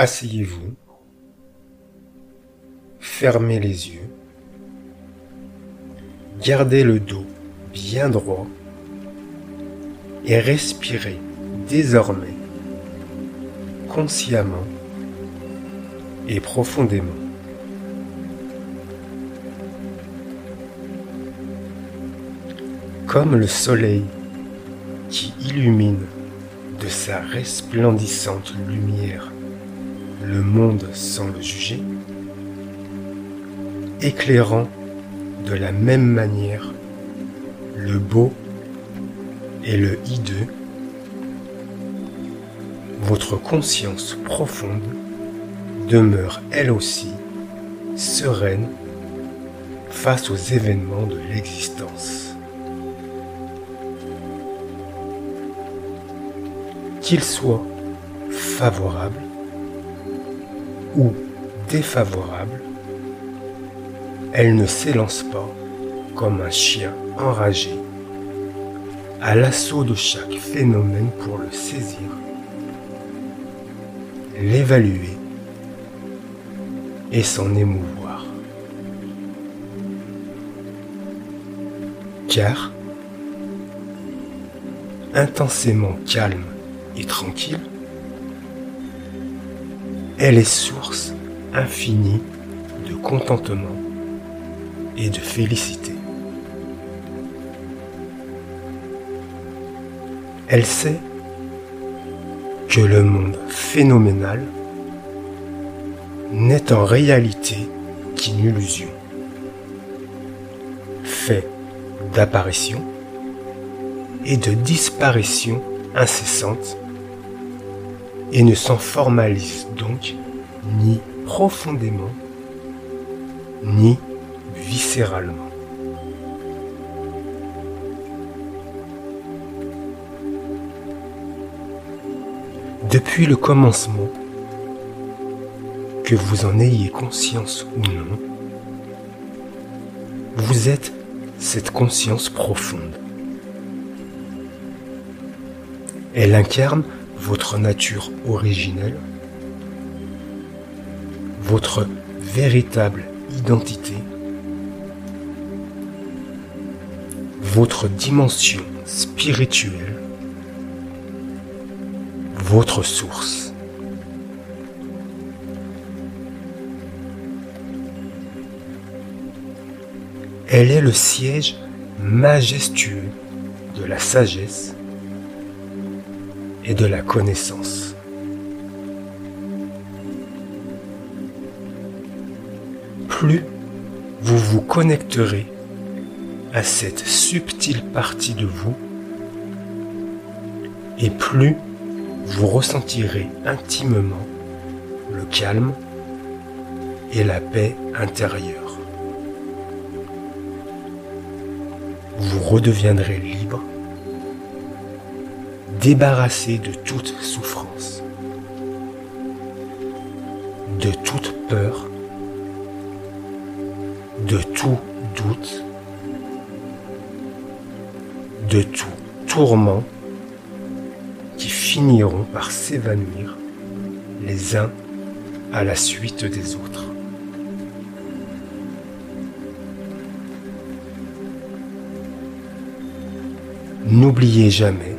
Asseyez-vous, fermez les yeux, gardez le dos bien droit. Et respirez désormais consciemment et profondément. Comme le soleil qui illumine de sa resplendissante lumière le monde sans le juger, éclairant de la même manière le beau et le hideux, votre conscience profonde demeure elle aussi sereine face aux événements de l'existence. Qu'ils soient favorables ou défavorables, elle ne s'élance pas comme un chien enragé à l'assaut de chaque phénomène pour le saisir, l'évaluer et s'en émouvoir. Car, intensément calme et tranquille, elle est source infinie de contentement et de félicité. Elle sait que le monde phénoménal n'est en réalité qu'une illusion, fait d'apparitions et de disparitions incessantes et ne s'en formalise donc ni profondément ni viscéralement. Depuis le commencement, que vous en ayez conscience ou non, vous êtes cette conscience profonde. Elle incarne votre nature originelle, votre véritable identité, votre dimension spirituelle, votre source. Elle est le siège majestueux de la sagesse et de la connaissance. Plus vous vous connecterez à cette subtile partie de vous, et plus vous ressentirez intimement le calme et la paix intérieure. vous redeviendrez libre, débarrassé de toute souffrance, de toute peur, de tout doute, de tout tourment qui finiront par s'évanouir les uns à la suite des autres. N'oubliez jamais,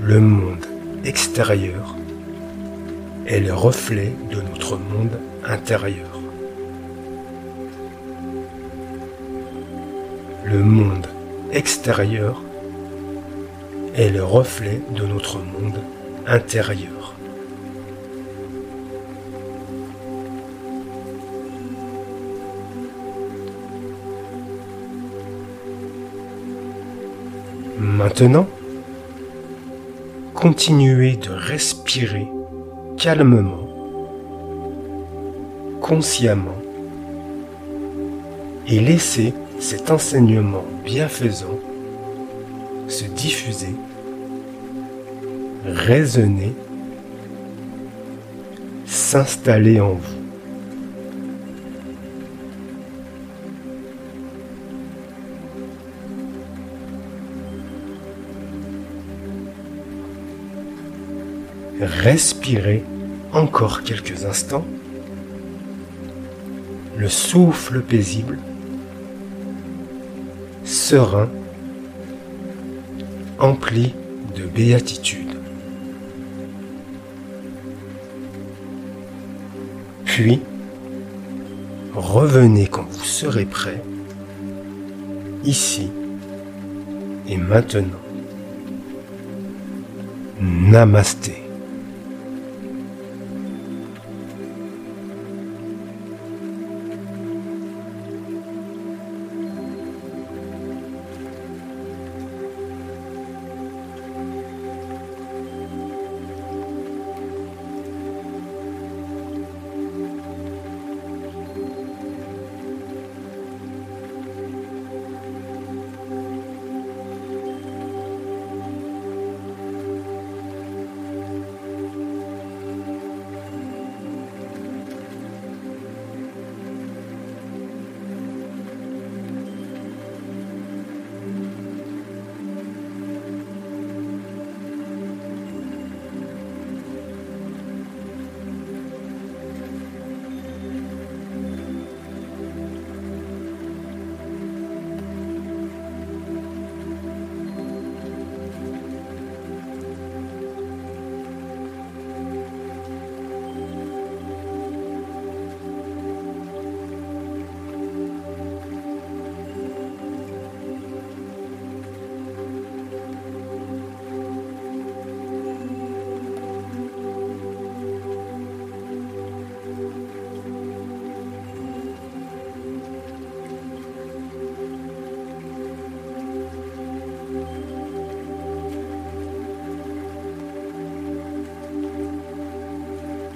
le monde extérieur est le reflet de notre monde intérieur. Le monde extérieur est le reflet de notre monde intérieur. Maintenant, continuez de respirer calmement, consciemment, et laissez cet enseignement bienfaisant se diffuser, résonner, s'installer en vous. Respirez encore quelques instants, le souffle paisible, serein, empli de béatitude. Puis, revenez quand vous serez prêt, ici et maintenant. Namasté.